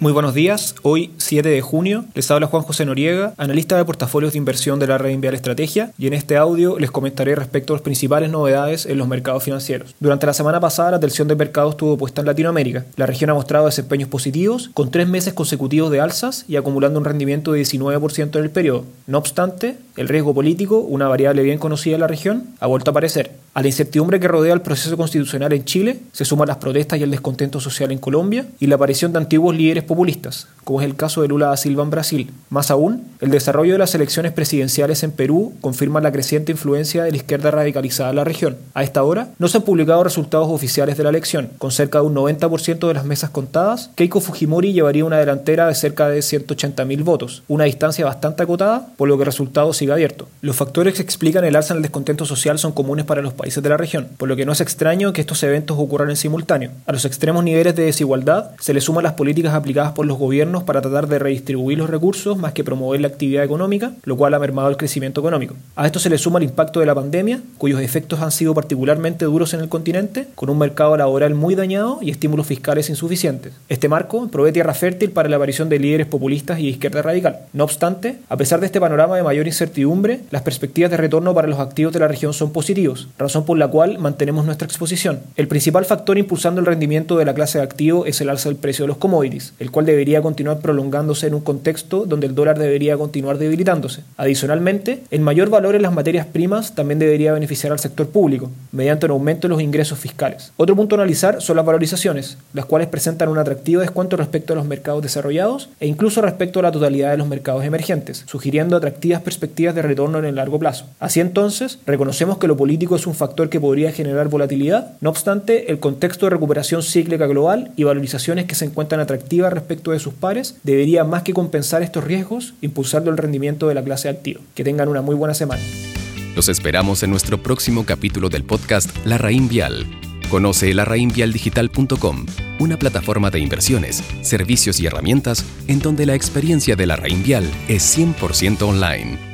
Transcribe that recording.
Muy buenos días, hoy 7 de junio les habla Juan José Noriega, analista de portafolios de inversión de la red Invial Estrategia y en este audio les comentaré respecto a las principales novedades en los mercados financieros. Durante la semana pasada la atención del mercado estuvo puesta en Latinoamérica. La región ha mostrado desempeños positivos con tres meses consecutivos de alzas y acumulando un rendimiento de 19% en el periodo. No obstante, el riesgo político, una variable bien conocida en la región, ha vuelto a aparecer. A la incertidumbre que rodea el proceso constitucional en Chile se suman las protestas y el descontento social en Colombia y la aparición de antiguos líderes populistas, como es el caso de Lula da Silva en Brasil. Más aún, el desarrollo de las elecciones presidenciales en Perú confirma la creciente influencia de la izquierda radicalizada en la región. A esta hora, no se han publicado resultados oficiales de la elección. Con cerca de un 90% de las mesas contadas, Keiko Fujimori llevaría una delantera de cerca de 180.000 votos, una distancia bastante acotada, por lo que el resultado sigue abierto. Los factores que explican el alza en el descontento social son comunes para los países de la región, por lo que no es extraño que estos eventos ocurran en simultáneo. A los extremos niveles de desigualdad se le suman las políticas aplicadas por los gobiernos para tratar de redistribuir los recursos más que promover la actividad económica, lo cual ha mermado el crecimiento económico. A esto se le suma el impacto de la pandemia, cuyos efectos han sido particularmente duros en el continente, con un mercado laboral muy dañado y estímulos fiscales insuficientes. Este marco provee tierra fértil para la aparición de líderes populistas y izquierda radical. No obstante, a pesar de este panorama de mayor incertidumbre, las perspectivas de retorno para los activos de la región son positivos, razón por la cual mantenemos nuestra exposición. El principal factor impulsando el rendimiento de la clase de activo es el alza del precio de los commodities, el cual debería continuar prolongándose en un contexto donde el dólar debería continuar debilitándose. Adicionalmente, el mayor valor en las materias primas también debería beneficiar al sector público, mediante un aumento de los ingresos fiscales. Otro punto a analizar son las valorizaciones, las cuales presentan un atractivo descuento respecto a los mercados desarrollados e incluso respecto a la totalidad de los mercados emergentes, sugiriendo atractivas perspectivas de retorno en el largo plazo. Así entonces, reconocemos que lo político es un factor que podría generar volatilidad, no obstante, el contexto de recuperación cíclica global y valorizaciones que se encuentran atractivas respecto de sus pares debería más que compensar estos riesgos, impulsando el rendimiento de la clase activa. Que tengan una muy buena semana. Los esperamos en nuestro próximo capítulo del podcast La Raín Vial. Conoce larraínvialdigital.com, una plataforma de inversiones, servicios y herramientas en donde la experiencia de la Raín Vial es 100% online.